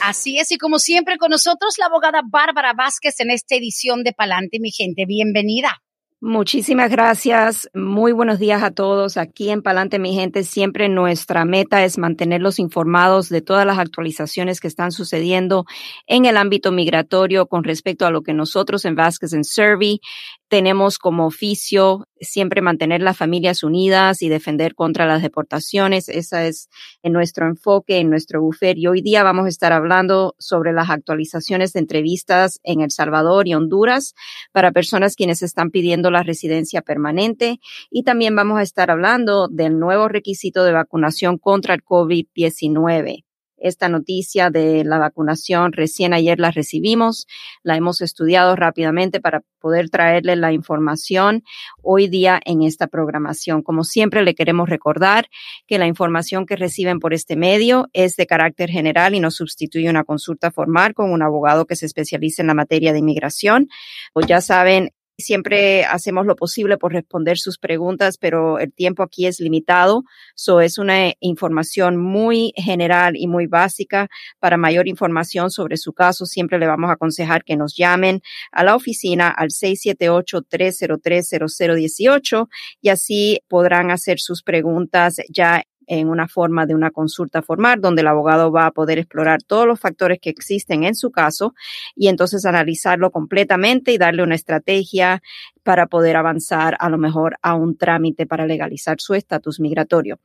Así es, y como siempre con nosotros la abogada Bárbara Vázquez en esta edición de Pa'lante mi gente. Bienvenida. Muchísimas gracias. Muy buenos días a todos. Aquí en Palante, mi gente, siempre nuestra meta es mantenerlos informados de todas las actualizaciones que están sucediendo en el ámbito migratorio con respecto a lo que nosotros en Vázquez en Servi tenemos como oficio siempre mantener las familias unidas y defender contra las deportaciones. Esa es en nuestro enfoque, en nuestro buffer. Y hoy día vamos a estar hablando sobre las actualizaciones de entrevistas en El Salvador y Honduras para personas quienes están pidiendo la residencia permanente. Y también vamos a estar hablando del nuevo requisito de vacunación contra el COVID-19 esta noticia de la vacunación. Recién ayer la recibimos, la hemos estudiado rápidamente para poder traerle la información hoy día en esta programación. Como siempre, le queremos recordar que la información que reciben por este medio es de carácter general y no sustituye una consulta formal con un abogado que se especialice en la materia de inmigración. O ya saben, Siempre hacemos lo posible por responder sus preguntas, pero el tiempo aquí es limitado. So es una información muy general y muy básica. Para mayor información sobre su caso, siempre le vamos a aconsejar que nos llamen a la oficina al 678-303-0018 y así podrán hacer sus preguntas ya en una forma de una consulta formal donde el abogado va a poder explorar todos los factores que existen en su caso y entonces analizarlo completamente y darle una estrategia para poder avanzar a lo mejor a un trámite para legalizar su estatus migratorio.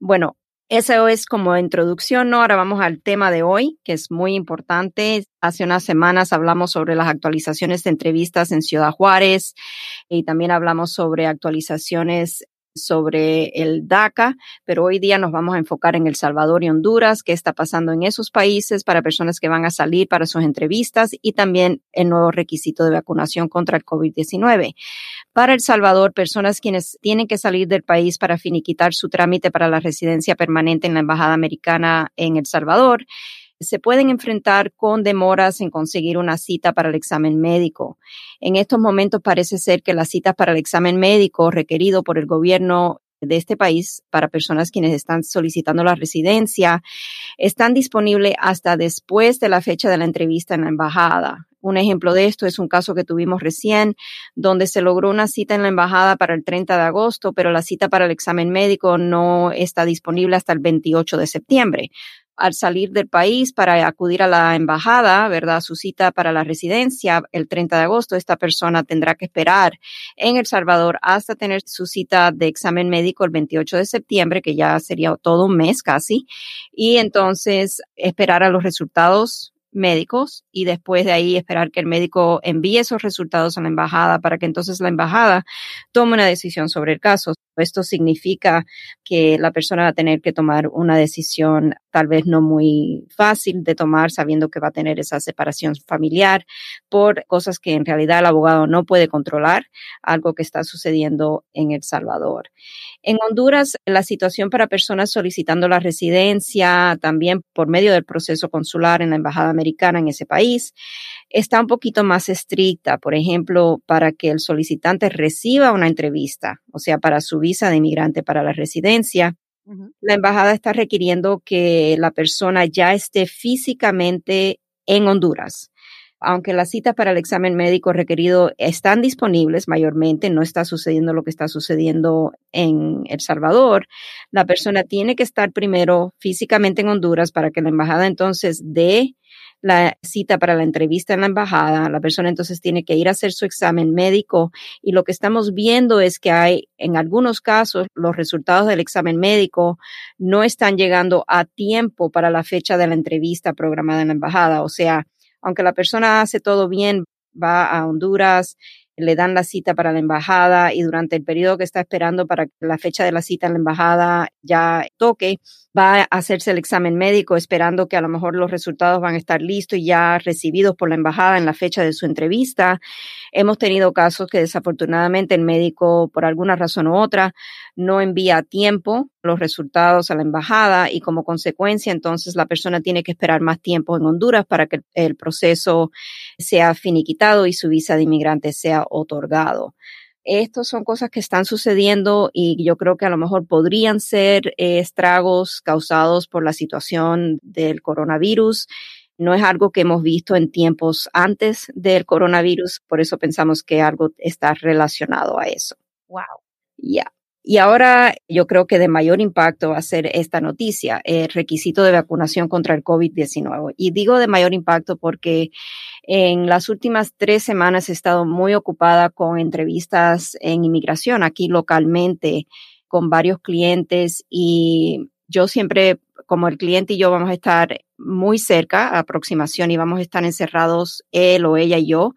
Bueno, eso es como introducción, ¿no? Ahora vamos al tema de hoy, que es muy importante. Hace unas semanas hablamos sobre las actualizaciones de entrevistas en Ciudad Juárez y también hablamos sobre actualizaciones sobre el DACA, pero hoy día nos vamos a enfocar en El Salvador y Honduras, qué está pasando en esos países para personas que van a salir para sus entrevistas y también el nuevo requisito de vacunación contra el COVID-19. Para El Salvador, personas quienes tienen que salir del país para finiquitar su trámite para la residencia permanente en la Embajada Americana en El Salvador, se pueden enfrentar con demoras en conseguir una cita para el examen médico. En estos momentos parece ser que las citas para el examen médico requerido por el gobierno de este país para personas quienes están solicitando la residencia están disponibles hasta después de la fecha de la entrevista en la embajada. Un ejemplo de esto es un caso que tuvimos recién, donde se logró una cita en la embajada para el 30 de agosto, pero la cita para el examen médico no está disponible hasta el 28 de septiembre al salir del país para acudir a la embajada, ¿verdad? Su cita para la residencia el 30 de agosto, esta persona tendrá que esperar en El Salvador hasta tener su cita de examen médico el 28 de septiembre, que ya sería todo un mes casi, y entonces esperar a los resultados médicos y después de ahí esperar que el médico envíe esos resultados a la embajada para que entonces la embajada tome una decisión sobre el caso. Esto significa que la persona va a tener que tomar una decisión tal vez no muy fácil de tomar sabiendo que va a tener esa separación familiar por cosas que en realidad el abogado no puede controlar, algo que está sucediendo en El Salvador. En Honduras, la situación para personas solicitando la residencia, también por medio del proceso consular en la Embajada Americana en ese país, está un poquito más estricta. Por ejemplo, para que el solicitante reciba una entrevista, o sea, para su visa de inmigrante para la residencia, la embajada está requiriendo que la persona ya esté físicamente en Honduras. Aunque las citas para el examen médico requerido están disponibles mayormente, no está sucediendo lo que está sucediendo en El Salvador, la persona tiene que estar primero físicamente en Honduras para que la embajada entonces dé la cita para la entrevista en la embajada, la persona entonces tiene que ir a hacer su examen médico y lo que estamos viendo es que hay en algunos casos los resultados del examen médico no están llegando a tiempo para la fecha de la entrevista programada en la embajada. O sea, aunque la persona hace todo bien, va a Honduras, le dan la cita para la embajada y durante el periodo que está esperando para que la fecha de la cita en la embajada ya toque, va a hacerse el examen médico esperando que a lo mejor los resultados van a estar listos y ya recibidos por la embajada en la fecha de su entrevista. Hemos tenido casos que desafortunadamente el médico, por alguna razón u otra, no envía a tiempo los resultados a la embajada y como consecuencia entonces la persona tiene que esperar más tiempo en Honduras para que el proceso sea finiquitado y su visa de inmigrante sea otorgado. Estas son cosas que están sucediendo y yo creo que a lo mejor podrían ser eh, estragos causados por la situación del coronavirus. No es algo que hemos visto en tiempos antes del coronavirus, por eso pensamos que algo está relacionado a eso. Wow. Ya. Y ahora yo creo que de mayor impacto va a ser esta noticia, el requisito de vacunación contra el COVID-19. Y digo de mayor impacto porque en las últimas tres semanas he estado muy ocupada con entrevistas en inmigración aquí localmente con varios clientes y yo siempre, como el cliente y yo vamos a estar muy cerca, aproximación, y vamos a estar encerrados él o ella y yo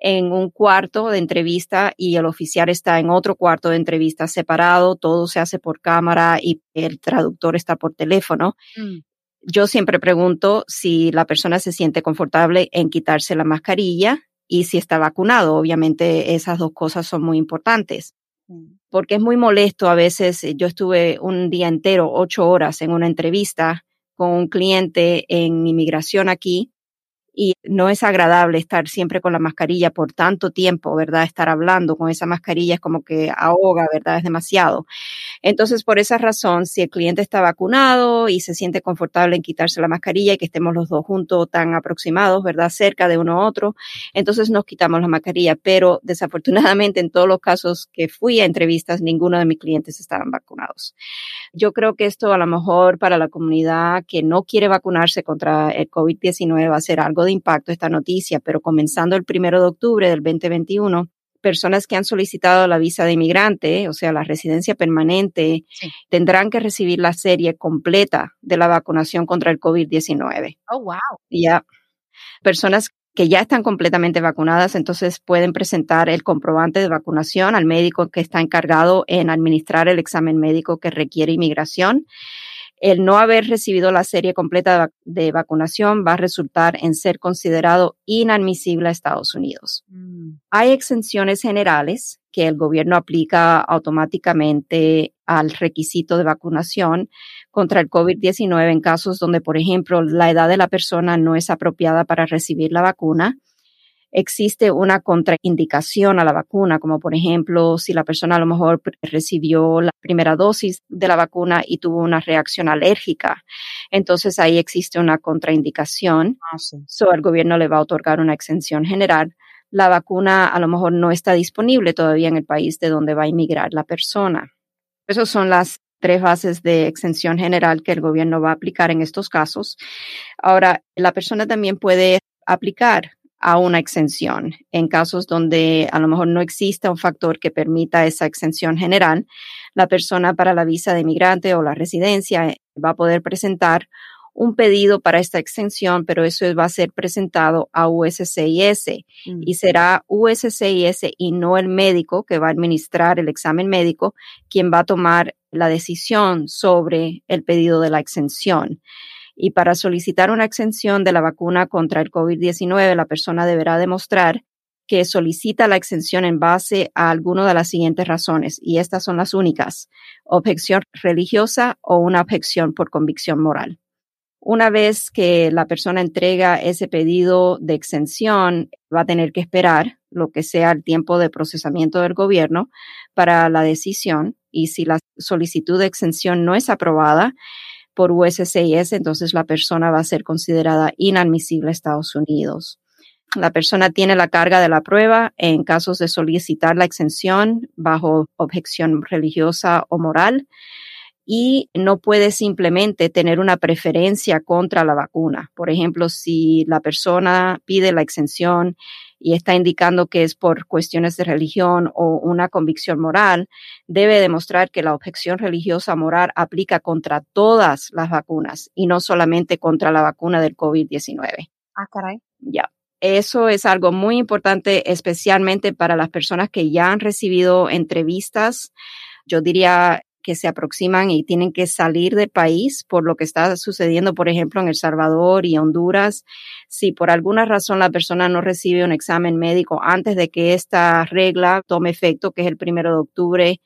en un cuarto de entrevista y el oficial está en otro cuarto de entrevista separado, todo se hace por cámara y el traductor está por teléfono. Mm. Yo siempre pregunto si la persona se siente confortable en quitarse la mascarilla y si está vacunado. Obviamente esas dos cosas son muy importantes mm. porque es muy molesto a veces. Yo estuve un día entero, ocho horas en una entrevista con un cliente en inmigración aquí y no es agradable estar siempre con la mascarilla por tanto tiempo, ¿verdad? Estar hablando con esa mascarilla es como que ahoga, ¿verdad? Es demasiado. Entonces, por esa razón, si el cliente está vacunado y se siente confortable en quitarse la mascarilla y que estemos los dos juntos tan aproximados, ¿verdad? Cerca de uno a otro, entonces nos quitamos la mascarilla. Pero desafortunadamente, en todos los casos que fui a entrevistas, ninguno de mis clientes estaban vacunados. Yo creo que esto a lo mejor para la comunidad que no quiere vacunarse contra el COVID-19 va a ser algo de impacto esta noticia, pero comenzando el primero de octubre del 2021, personas que han solicitado la visa de inmigrante, o sea, la residencia permanente, tendrán que recibir la serie completa de la vacunación contra el COVID-19. Oh, wow. Ya. Personas que ya están completamente vacunadas, entonces pueden presentar el comprobante de vacunación al médico que está encargado en administrar el examen médico que requiere inmigración el no haber recibido la serie completa de, vacunación va a resultar en ser considerado inadmisible a Estados Unidos. Mm. Hay exenciones generales que el gobierno aplica automáticamente al requisito de vacunación contra el COVID-19 en casos donde, por ejemplo, la edad de la persona no es apropiada para recibir la vacuna existe una contraindicación a la vacuna, como por ejemplo si la persona a lo mejor recibió la primera dosis de la vacuna y tuvo una reacción alérgica. Entonces ahí existe una contraindicación. Ah, so, el gobierno le va a otorgar una exención general. La vacuna a lo mejor no está disponible todavía en el país de donde va a inmigrar la persona. Esas son las tres bases de exención general que el gobierno va a aplicar en estos casos. Ahora, la persona también puede aplicar a una exención. En casos donde a lo mejor no exista un factor que permita esa exención general, la persona para la visa de inmigrante o la residencia eh, va a poder presentar un pedido para esta exención, pero eso va a ser presentado a USCIS mm. y será USCIS y no el médico que va a administrar el examen médico quien va a tomar la decisión sobre el pedido de la exención. Y para solicitar una exención de la vacuna contra el COVID-19, la persona deberá demostrar que solicita la exención en base a alguna de las siguientes razones, y estas son las únicas, objeción religiosa o una objeción por convicción moral. Una vez que la persona entrega ese pedido de exención, va a tener que esperar lo que sea el tiempo de procesamiento del gobierno para la decisión y si la solicitud de exención no es aprobada, por USCIS, entonces la persona va a ser considerada inadmisible a Estados Unidos. La persona tiene la carga de la prueba en casos de solicitar la exención bajo objeción religiosa o moral y no puede simplemente tener una preferencia contra la vacuna. Por ejemplo, si la persona pide la exención y está indicando que es por cuestiones de religión o una convicción moral, debe demostrar que la objeción religiosa moral aplica contra todas las vacunas y no solamente contra la vacuna del COVID-19. Ah, caray. Ya. Eso es algo muy importante, especialmente para las personas que ya han recibido entrevistas. Yo diría que se aproximan y tienen que salir del país por lo que está sucediendo, por ejemplo, en El Salvador y Honduras. Si por alguna razón la persona no recibe un examen médico antes de que esta regla tome efecto, que es el primero de octubre,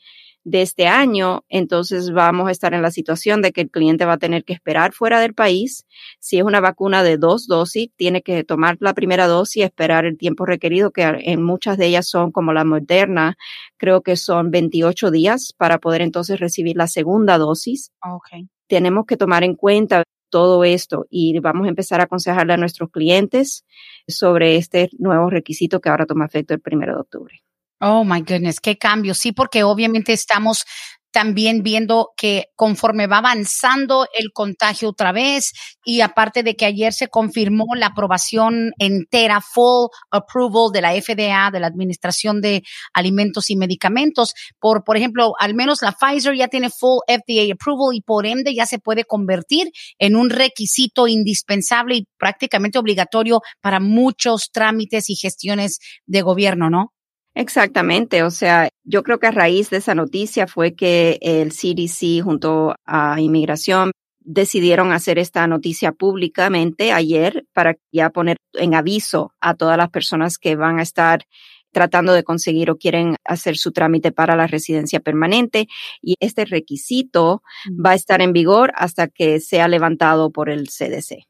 de este año, entonces vamos a estar en la situación de que el cliente va a tener que esperar fuera del país. Si es una vacuna de dos dosis, tiene que tomar la primera dosis y esperar el tiempo requerido, que en muchas de ellas son como la moderna, creo que son 28 días para poder entonces recibir la segunda dosis. Okay. Tenemos que tomar en cuenta todo esto y vamos a empezar a aconsejarle a nuestros clientes sobre este nuevo requisito que ahora toma efecto el primero de octubre. Oh my goodness, qué cambio. Sí, porque obviamente estamos también viendo que conforme va avanzando el contagio otra vez y aparte de que ayer se confirmó la aprobación entera, full approval de la FDA, de la Administración de Alimentos y Medicamentos, por, por ejemplo, al menos la Pfizer ya tiene full FDA approval y por ende ya se puede convertir en un requisito indispensable y prácticamente obligatorio para muchos trámites y gestiones de gobierno, ¿no? Exactamente, o sea, yo creo que a raíz de esa noticia fue que el CDC junto a Inmigración decidieron hacer esta noticia públicamente ayer para ya poner en aviso a todas las personas que van a estar tratando de conseguir o quieren hacer su trámite para la residencia permanente. Y este requisito va a estar en vigor hasta que sea levantado por el CDC.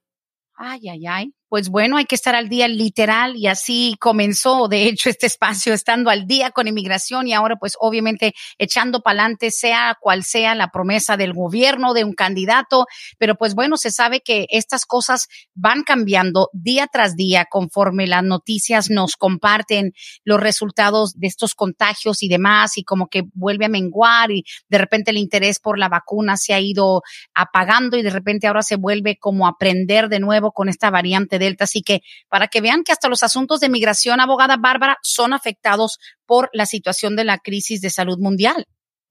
Ay, ay, ay pues bueno, hay que estar al día literal y así comenzó, de hecho, este espacio estando al día con inmigración y ahora pues obviamente echando para adelante, sea cual sea la promesa del gobierno, de un candidato, pero pues bueno, se sabe que estas cosas van cambiando día tras día conforme las noticias nos comparten los resultados de estos contagios y demás y como que vuelve a menguar y de repente el interés por la vacuna se ha ido apagando y de repente ahora se vuelve como a aprender de nuevo con esta variante de Así que para que vean que hasta los asuntos de migración, abogada Bárbara, son afectados por la situación de la crisis de salud mundial.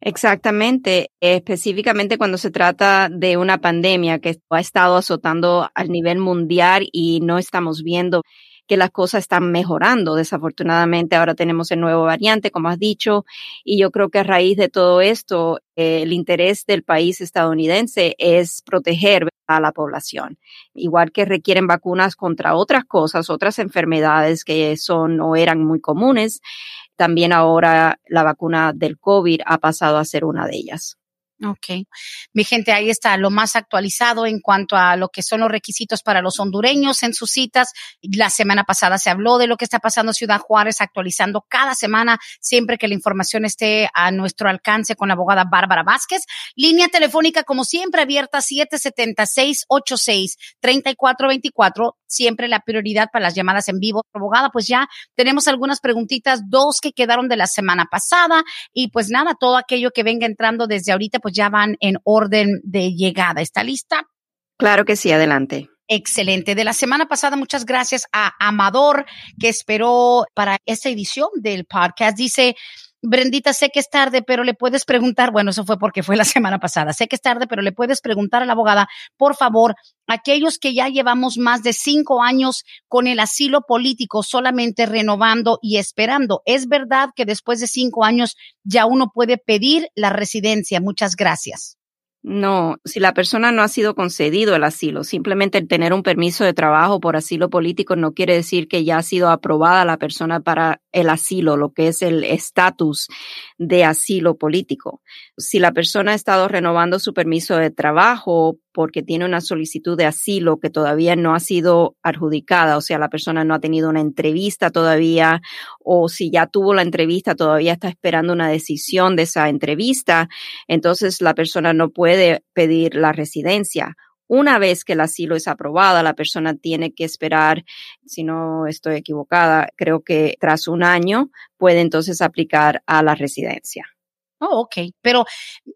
Exactamente, específicamente cuando se trata de una pandemia que ha estado azotando al nivel mundial y no estamos viendo que las cosas están mejorando. Desafortunadamente ahora tenemos el nuevo variante, como has dicho, y yo creo que a raíz de todo esto, el interés del país estadounidense es proteger a la población. Igual que requieren vacunas contra otras cosas, otras enfermedades que son o eran muy comunes, también ahora la vacuna del COVID ha pasado a ser una de ellas. Ok. Mi gente, ahí está lo más actualizado en cuanto a lo que son los requisitos para los hondureños en sus citas. La semana pasada se habló de lo que está pasando en Ciudad Juárez, actualizando cada semana, siempre que la información esté a nuestro alcance con la abogada Bárbara Vázquez. Línea telefónica, como siempre, abierta 776-86-3424. Siempre la prioridad para las llamadas en vivo. Abogada, pues ya tenemos algunas preguntitas, dos que quedaron de la semana pasada. Y pues nada, todo aquello que venga entrando desde ahorita, pues ya van en orden de llegada. ¿Está lista? Claro que sí, adelante. Excelente. De la semana pasada, muchas gracias a Amador que esperó para esta edición del podcast. Dice, Brendita, sé que es tarde, pero le puedes preguntar, bueno, eso fue porque fue la semana pasada, sé que es tarde, pero le puedes preguntar a la abogada, por favor, aquellos que ya llevamos más de cinco años con el asilo político solamente renovando y esperando, ¿es verdad que después de cinco años ya uno puede pedir la residencia? Muchas gracias. No, si la persona no ha sido concedido el asilo, simplemente el tener un permiso de trabajo por asilo político no quiere decir que ya ha sido aprobada la persona para el asilo, lo que es el estatus de asilo político. Si la persona ha estado renovando su permiso de trabajo porque tiene una solicitud de asilo que todavía no ha sido adjudicada, o sea, la persona no ha tenido una entrevista todavía, o si ya tuvo la entrevista, todavía está esperando una decisión de esa entrevista, entonces la persona no puede pedir la residencia. Una vez que el asilo es aprobada, la persona tiene que esperar, si no estoy equivocada, creo que tras un año puede entonces aplicar a la residencia. Oh, ok. Pero,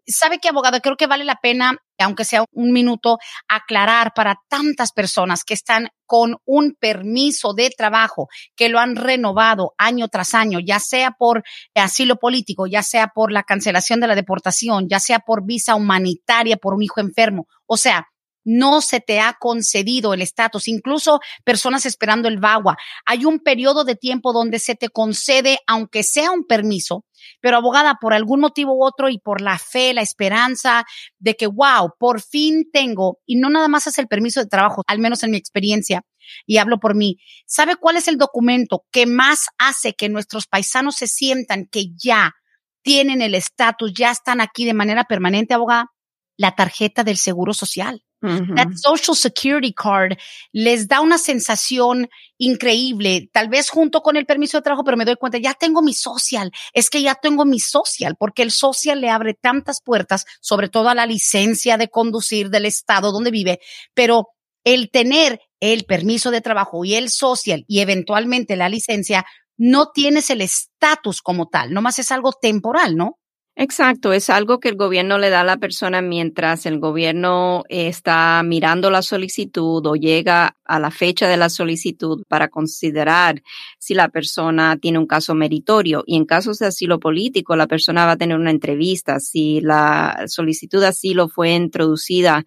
¿sabe qué, abogado? Creo que vale la pena, aunque sea un minuto, aclarar para tantas personas que están con un permiso de trabajo, que lo han renovado año tras año, ya sea por asilo político, ya sea por la cancelación de la deportación, ya sea por visa humanitaria por un hijo enfermo. O sea, no se te ha concedido el estatus, incluso personas esperando el VAWA. Hay un periodo de tiempo donde se te concede, aunque sea un permiso, pero abogada, por algún motivo u otro y por la fe, la esperanza de que, wow, por fin tengo, y no nada más es el permiso de trabajo, al menos en mi experiencia, y hablo por mí, ¿sabe cuál es el documento que más hace que nuestros paisanos se sientan que ya tienen el estatus, ya están aquí de manera permanente, abogada? La tarjeta del seguro social. That social security card les da una sensación increíble, tal vez junto con el permiso de trabajo, pero me doy cuenta, ya tengo mi social, es que ya tengo mi social, porque el social le abre tantas puertas, sobre todo a la licencia de conducir del estado donde vive, pero el tener el permiso de trabajo y el social y eventualmente la licencia, no tienes el estatus como tal, nomás es algo temporal, ¿no? Exacto, es algo que el gobierno le da a la persona mientras el gobierno está mirando la solicitud o llega a la fecha de la solicitud para considerar si la persona tiene un caso meritorio. Y en casos de asilo político, la persona va a tener una entrevista. Si la solicitud de asilo fue introducida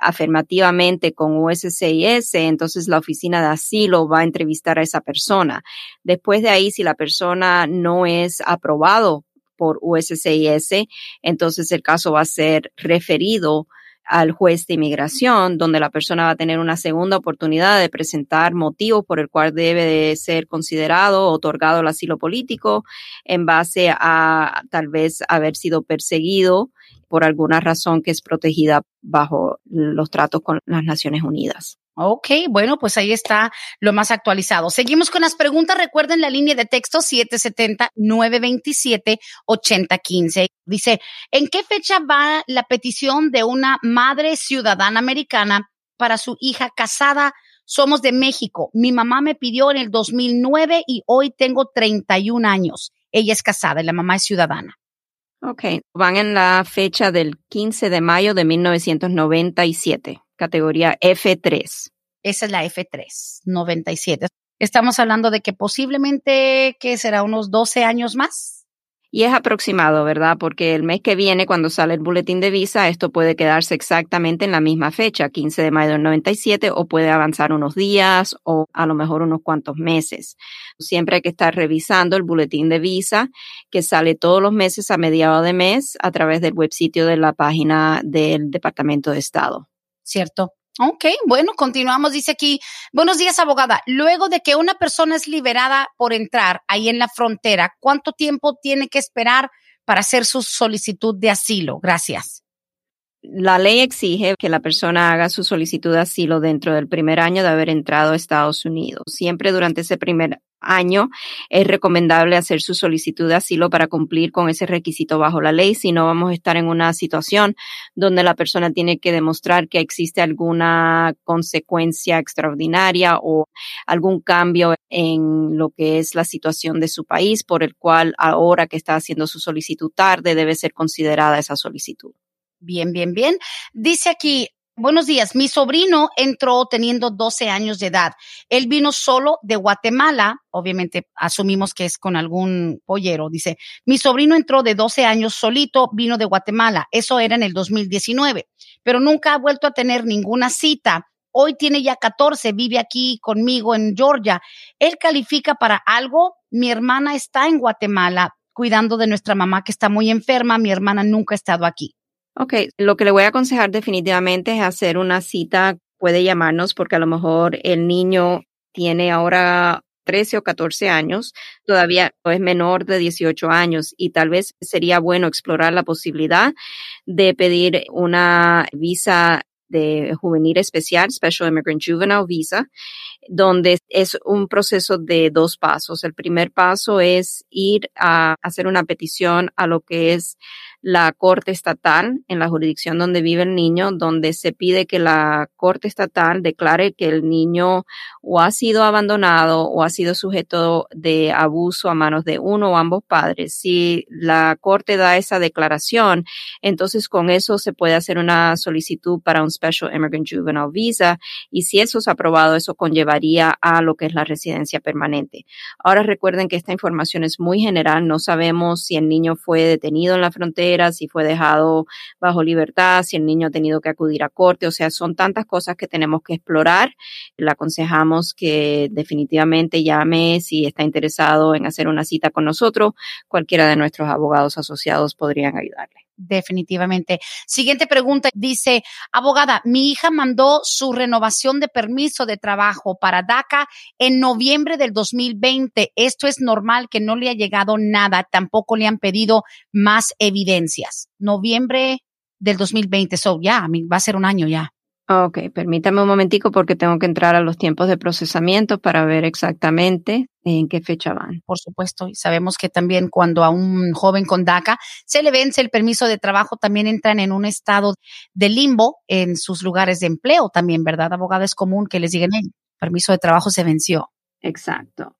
afirmativamente con USCIS, entonces la oficina de asilo va a entrevistar a esa persona. Después de ahí, si la persona no es aprobado por USCIS, entonces el caso va a ser referido al juez de inmigración, donde la persona va a tener una segunda oportunidad de presentar motivos por el cual debe de ser considerado otorgado el asilo político en base a tal vez haber sido perseguido por alguna razón que es protegida bajo los tratos con las Naciones Unidas. Ok, bueno, pues ahí está lo más actualizado. Seguimos con las preguntas. Recuerden la línea de texto 770-927-8015. Dice, ¿en qué fecha va la petición de una madre ciudadana americana para su hija casada? Somos de México. Mi mamá me pidió en el 2009 y hoy tengo 31 años. Ella es casada y la mamá es ciudadana. Ok, van en la fecha del 15 de mayo de 1997 categoría F3. Esa es la F3, 97. Estamos hablando de que posiblemente, que será unos 12 años más. Y es aproximado, ¿verdad? Porque el mes que viene, cuando sale el boletín de visa, esto puede quedarse exactamente en la misma fecha, 15 de mayo del 97, o puede avanzar unos días o a lo mejor unos cuantos meses. Siempre hay que estar revisando el boletín de visa que sale todos los meses a mediados de mes a través del web sitio de la página del Departamento de Estado. ¿Cierto? Ok, bueno, continuamos. Dice aquí, buenos días, abogada. Luego de que una persona es liberada por entrar ahí en la frontera, ¿cuánto tiempo tiene que esperar para hacer su solicitud de asilo? Gracias. La ley exige que la persona haga su solicitud de asilo dentro del primer año de haber entrado a Estados Unidos. Siempre durante ese primer año es recomendable hacer su solicitud de asilo para cumplir con ese requisito bajo la ley, si no vamos a estar en una situación donde la persona tiene que demostrar que existe alguna consecuencia extraordinaria o algún cambio en lo que es la situación de su país por el cual ahora que está haciendo su solicitud tarde debe ser considerada esa solicitud. Bien, bien, bien. Dice aquí, Buenos días. Mi sobrino entró teniendo 12 años de edad. Él vino solo de Guatemala. Obviamente asumimos que es con algún pollero. Dice, mi sobrino entró de 12 años solito, vino de Guatemala. Eso era en el 2019, pero nunca ha vuelto a tener ninguna cita. Hoy tiene ya 14, vive aquí conmigo en Georgia. Él califica para algo. Mi hermana está en Guatemala cuidando de nuestra mamá que está muy enferma. Mi hermana nunca ha estado aquí. Ok, lo que le voy a aconsejar definitivamente es hacer una cita, puede llamarnos porque a lo mejor el niño tiene ahora 13 o 14 años, todavía es menor de 18 años y tal vez sería bueno explorar la posibilidad de pedir una visa de juvenil especial, Special Immigrant Juvenile Visa, donde es un proceso de dos pasos. El primer paso es ir a hacer una petición a lo que es la Corte Estatal en la jurisdicción donde vive el niño, donde se pide que la Corte Estatal declare que el niño o ha sido abandonado o ha sido sujeto de abuso a manos de uno o ambos padres. Si la Corte da esa declaración, entonces con eso se puede hacer una solicitud para un Special Immigrant Juvenile Visa y si eso es aprobado, eso conllevaría a lo que es la residencia permanente. Ahora recuerden que esta información es muy general, no sabemos si el niño fue detenido en la frontera si fue dejado bajo libertad, si el niño ha tenido que acudir a corte, o sea, son tantas cosas que tenemos que explorar. Le aconsejamos que definitivamente llame si está interesado en hacer una cita con nosotros. Cualquiera de nuestros abogados asociados podrían ayudarle definitivamente. Siguiente pregunta dice, abogada, mi hija mandó su renovación de permiso de trabajo para DACA en noviembre del 2020. Esto es normal que no le ha llegado nada, tampoco le han pedido más evidencias. Noviembre del 2020, so ya, va a ser un año ya. Ok, permítame un momentico porque tengo que entrar a los tiempos de procesamiento para ver exactamente en qué fecha van. Por supuesto, y sabemos que también cuando a un joven con DACA se le vence el permiso de trabajo, también entran en un estado de limbo en sus lugares de empleo también, ¿verdad? Abogada, es común que les digan, el permiso de trabajo se venció. Exacto.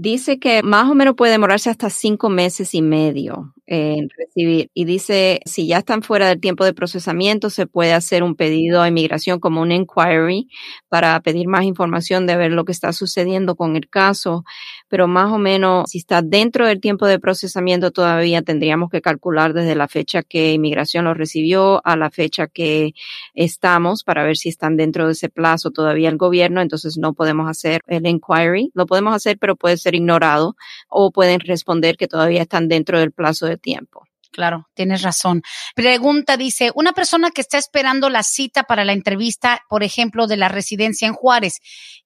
Dice que más o menos puede demorarse hasta cinco meses y medio en recibir. Y dice, si ya están fuera del tiempo de procesamiento, se puede hacer un pedido a inmigración como un inquiry para pedir más información de ver lo que está sucediendo con el caso. Pero más o menos, si está dentro del tiempo de procesamiento, todavía tendríamos que calcular desde la fecha que inmigración lo recibió a la fecha que estamos para ver si están dentro de ese plazo todavía el gobierno. Entonces no podemos hacer el inquiry. Lo podemos hacer, pero puede ser ignorado o pueden responder que todavía están dentro del plazo de tiempo. Claro, tienes razón. Pregunta dice, una persona que está esperando la cita para la entrevista, por ejemplo, de la residencia en Juárez,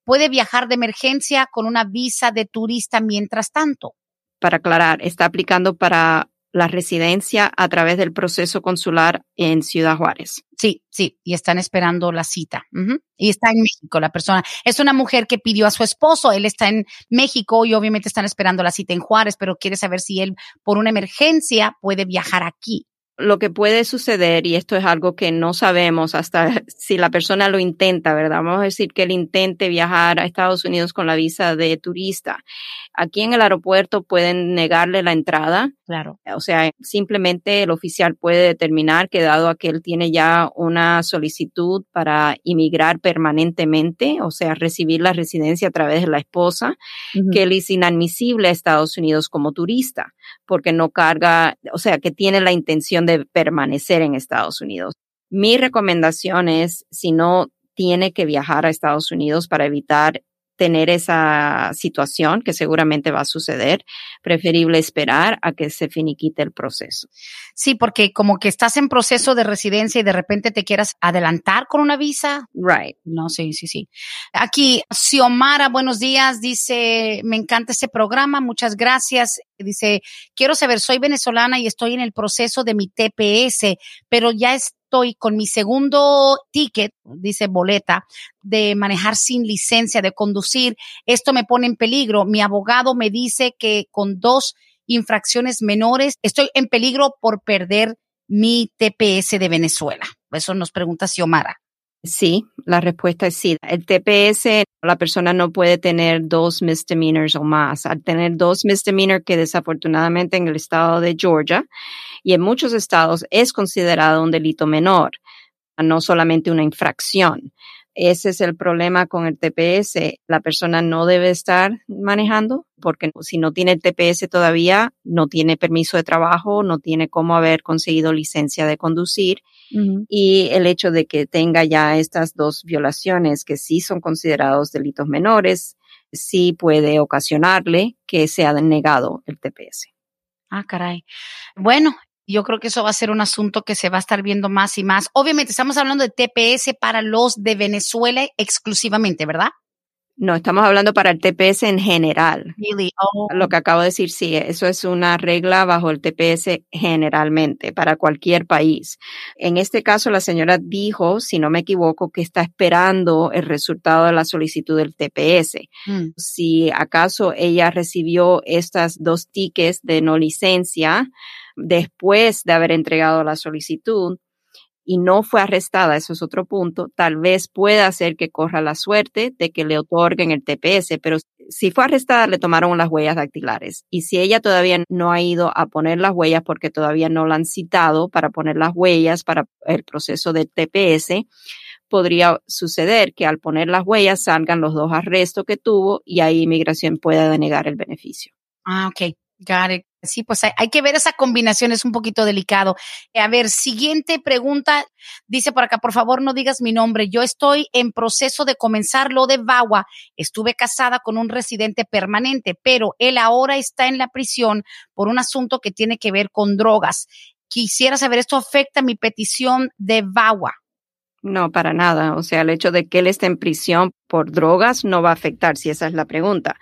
¿puede viajar de emergencia con una visa de turista mientras tanto? Para aclarar, está aplicando para la residencia a través del proceso consular en Ciudad Juárez. Sí, sí, y están esperando la cita. Y está en México la persona. Es una mujer que pidió a su esposo, él está en México y obviamente están esperando la cita en Juárez, pero quiere saber si él por una emergencia puede viajar aquí lo que puede suceder, y esto es algo que no sabemos hasta si la persona lo intenta, ¿verdad? Vamos a decir que él intente viajar a Estados Unidos con la visa de turista. Aquí en el aeropuerto pueden negarle la entrada. Claro. O sea, simplemente el oficial puede determinar que dado a que él tiene ya una solicitud para inmigrar permanentemente, o sea, recibir la residencia a través de la esposa, que él es inadmisible a Estados Unidos como turista, porque no carga, o sea, que tiene la intención de permanecer en Estados Unidos. Mi recomendación es, si no tiene que viajar a Estados Unidos para evitar tener esa situación que seguramente va a suceder, preferible esperar a que se finiquite el proceso. Sí, porque como que estás en proceso de residencia y de repente te quieras adelantar con una visa. Right. No, sí, sí, sí. Aquí, Xiomara, buenos días, dice, me encanta este programa, muchas gracias. Dice, quiero saber, soy venezolana y estoy en el proceso de mi TPS, pero ya es estoy con mi segundo ticket, dice boleta, de manejar sin licencia de conducir. Esto me pone en peligro. Mi abogado me dice que con dos infracciones menores estoy en peligro por perder mi TPS de Venezuela. Eso nos pregunta Xiomara. Sí, la respuesta es sí. El TPS, la persona no puede tener dos misdemeanors o más. Al tener dos misdemeanors, que desafortunadamente en el estado de Georgia y en muchos estados es considerado un delito menor, no solamente una infracción. Ese es el problema con el TPS. La persona no debe estar manejando porque si no tiene el TPS todavía, no tiene permiso de trabajo, no tiene cómo haber conseguido licencia de conducir. Y el hecho de que tenga ya estas dos violaciones que sí son considerados delitos menores, sí puede ocasionarle que sea negado el TPS. Ah, caray. Bueno, yo creo que eso va a ser un asunto que se va a estar viendo más y más. Obviamente estamos hablando de TPS para los de Venezuela exclusivamente, ¿verdad? No, estamos hablando para el TPS en general. Oh. Lo que acabo de decir, sí, eso es una regla bajo el TPS generalmente para cualquier país. En este caso, la señora dijo, si no me equivoco, que está esperando el resultado de la solicitud del TPS. Mm. Si acaso ella recibió estas dos tickets de no licencia, después de haber entregado la solicitud y no fue arrestada, eso es otro punto, tal vez pueda hacer que corra la suerte de que le otorguen el TPS, pero si fue arrestada le tomaron las huellas dactilares y si ella todavía no ha ido a poner las huellas porque todavía no la han citado para poner las huellas para el proceso del TPS, podría suceder que al poner las huellas salgan los dos arrestos que tuvo y ahí inmigración pueda denegar el beneficio. Ah, ok. Got it. Sí, pues hay, que ver esa combinación, es un poquito delicado. A ver, siguiente pregunta, dice por acá, por favor no digas mi nombre, yo estoy en proceso de comenzar lo de VAWA, estuve casada con un residente permanente, pero él ahora está en la prisión por un asunto que tiene que ver con drogas. Quisiera saber, ¿esto afecta mi petición de VAWA? No, para nada. O sea, el hecho de que él esté en prisión por drogas no va a afectar, si esa es la pregunta.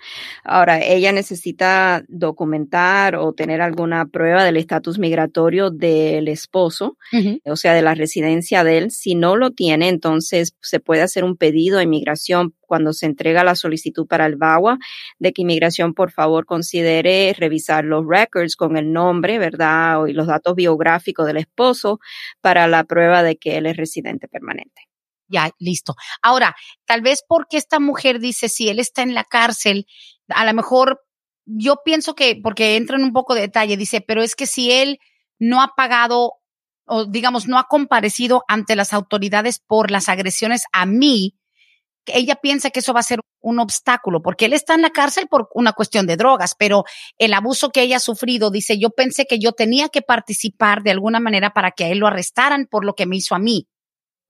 Ahora, ella necesita documentar o tener alguna prueba del estatus migratorio del esposo, o sea, de la residencia de él. Si no lo tiene, entonces se puede hacer un pedido a inmigración cuando se entrega la solicitud para el VAWA, de que inmigración por favor considere revisar los records con el nombre, ¿verdad? Y los datos biográficos del esposo para la prueba de que él es residente permanente ya, listo. Ahora, tal vez porque esta mujer dice, si él está en la cárcel, a lo mejor yo pienso que, porque entra en un poco de detalle, dice, pero es que si él no ha pagado o digamos, no ha comparecido ante las autoridades por las agresiones a mí, ella piensa que eso va a ser un obstáculo, porque él está en la cárcel por una cuestión de drogas, pero el abuso que ella ha sufrido, dice, yo pensé que yo tenía que participar de alguna manera para que a él lo arrestaran por lo que me hizo a mí.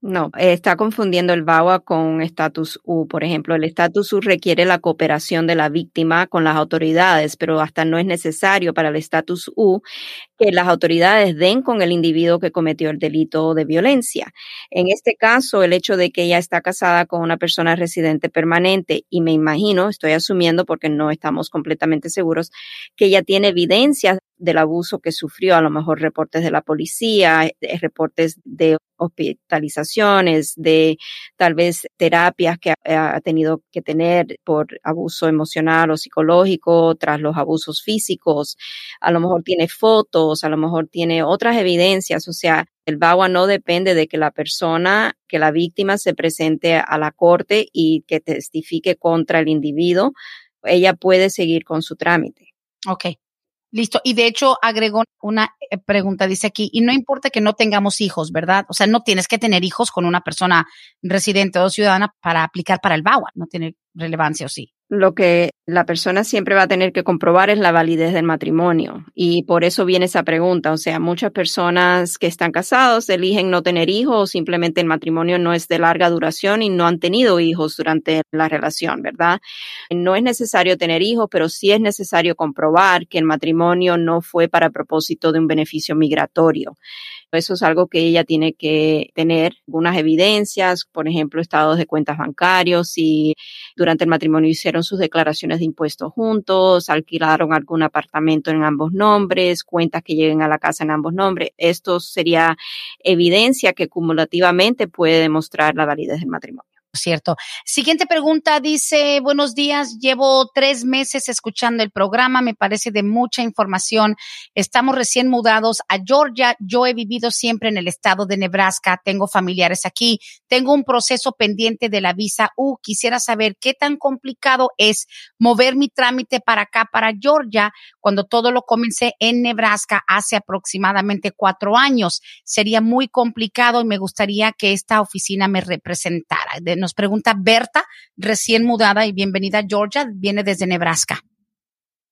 No, está confundiendo el VAWA con estatus U. Por ejemplo, el estatus U requiere la cooperación de la víctima con las autoridades, pero hasta no es necesario para el estatus U que las autoridades den con el individuo que cometió el delito de violencia. En este caso, el hecho de que ella está casada con una persona residente permanente, y me imagino, estoy asumiendo porque no estamos completamente seguros, que ella tiene evidencias del abuso que sufrió, a lo mejor reportes de la policía, eh, reportes de hospitalizaciones, de tal vez terapias que ha, tenido que tener por abuso emocional o psicológico tras los abusos físicos, a lo mejor tiene fotos, a lo mejor tiene otras evidencias, o sea, el VAWA no depende de que la persona, que la víctima se presente a la corte y que testifique contra el individuo, ella puede seguir con su trámite. Ok, Listo. Y de hecho agregó una eh, pregunta, dice aquí, y no importa que no tengamos hijos, ¿verdad? O sea, no tienes que tener hijos con una persona residente o ciudadana para aplicar para el VAWA, no tiene relevancia o sí lo que la persona siempre va a tener que comprobar es la validez del matrimonio. Y por eso viene esa pregunta. O sea, muchas personas que están casados eligen no tener hijos o simplemente el matrimonio no es de larga duración y no han tenido hijos durante la relación, ¿verdad? No es necesario tener hijos, pero sí es necesario comprobar que el matrimonio no fue para propósito de un beneficio migratorio. Eso es algo que ella tiene que tener algunas evidencias, por ejemplo, estados de cuentas bancarios, si durante el matrimonio hicieron sus declaraciones de impuestos juntos, alquilaron algún apartamento en ambos nombres, cuentas que lleguen a la casa en ambos nombres. Esto sería evidencia que cumulativamente puede demostrar la validez del matrimonio cierto. Siguiente pregunta dice, buenos días, llevo tres meses escuchando el programa, me parece de mucha información. Estamos recién mudados a Georgia, yo he vivido siempre en el estado de Nebraska, tengo familiares aquí, tengo un proceso pendiente de la visa U, quisiera saber qué tan complicado es mover mi trámite para acá, para Georgia, cuando todo lo comencé en Nebraska hace aproximadamente cuatro años. Sería muy complicado y me gustaría que esta oficina me representara. Nos pregunta Berta, recién mudada y bienvenida a Georgia, viene desde Nebraska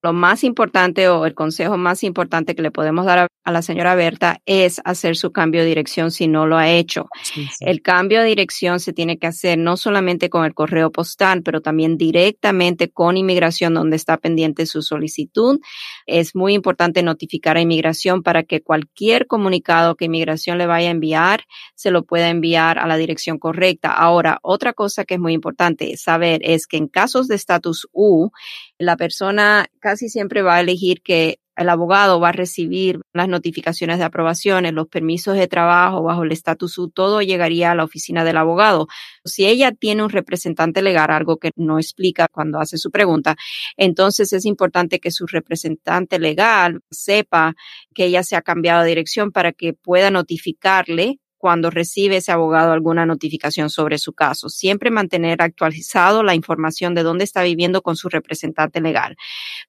lo más importante o el consejo más importante que le podemos dar a, la señora Berta es hacer su cambio de dirección si no lo ha hecho. El cambio de dirección se tiene que hacer no solamente con el correo postal, pero también directamente con inmigración donde está pendiente su solicitud. Es muy importante notificar a inmigración para que cualquier comunicado que inmigración le vaya a enviar se lo pueda enviar a la dirección correcta. Ahora, otra cosa que es muy importante saber es que en casos de estatus U, la persona casi siempre va a elegir que el abogado va a recibir las notificaciones de aprobaciones, los permisos de trabajo bajo el estatus U, todo llegaría a la oficina del abogado. Si ella tiene un representante legal, algo que no explica cuando hace su pregunta, entonces es importante que su representante legal sepa que ella se ha cambiado de dirección para que pueda notificarle cuando recibe ese abogado alguna notificación sobre su caso. Siempre mantener actualizado la información de dónde está viviendo con su representante legal.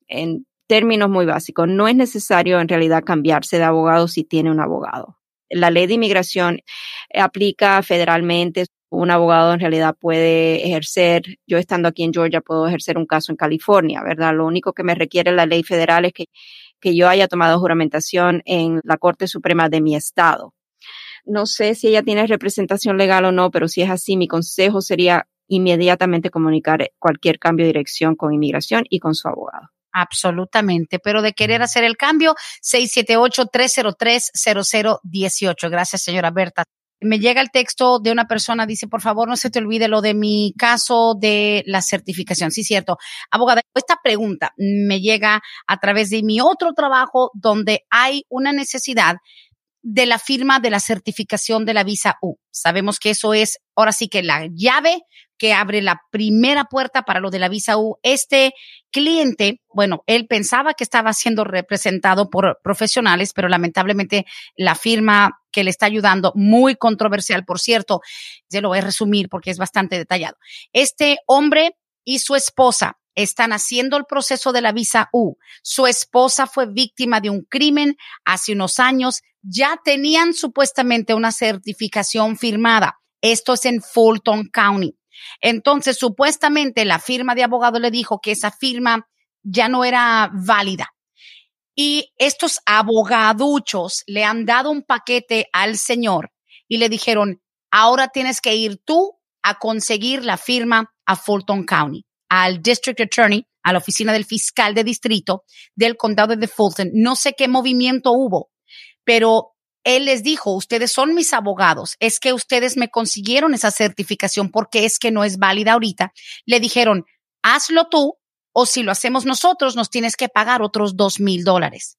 En términos muy básicos, no es necesario en realidad cambiarse de abogado si tiene un abogado. La ley de inmigración aplica federalmente. Un abogado en realidad puede ejercer, yo estando aquí en Georgia puedo ejercer un caso en California, ¿verdad? Lo único que me requiere la ley federal es que que yo haya tomado juramentación en la Corte Suprema de mi estado. No sé si ella tiene representación legal o no, pero si es así, mi consejo sería inmediatamente comunicar cualquier cambio de dirección con inmigración y con su abogado. Absolutamente, pero de querer hacer el cambio, 678-303-0018. Gracias, señora Berta. Me llega el texto de una persona, dice, por favor, no se te olvide lo de mi caso de la certificación. Sí, cierto. Abogada, esta pregunta me llega a través de mi otro trabajo donde hay una necesidad de la firma de la certificación de la visa U. Sabemos que eso es ahora sí que la llave que abre la primera puerta para lo de la visa U. Este cliente, bueno, él pensaba que estaba siendo representado por profesionales, pero lamentablemente la firma que le está ayudando, muy controversial, por cierto, se lo voy a resumir porque es bastante detallado. Este hombre y su esposa están haciendo el proceso de la visa U. Su esposa fue víctima de un crimen hace unos años. Ya tenían supuestamente una certificación firmada. Esto es en Fulton County. Entonces, supuestamente la firma de abogado le dijo que esa firma ya no era válida. Y estos abogaduchos le han dado un paquete al señor y le dijeron, ahora tienes que ir tú a conseguir la firma a Fulton County al District Attorney, a la oficina del fiscal de distrito del condado de Fulton. No sé qué movimiento hubo, pero él les dijo, ustedes son mis abogados, es que ustedes me consiguieron esa certificación porque es que no es válida ahorita. Le dijeron, hazlo tú o si lo hacemos nosotros, nos tienes que pagar otros dos mil dólares.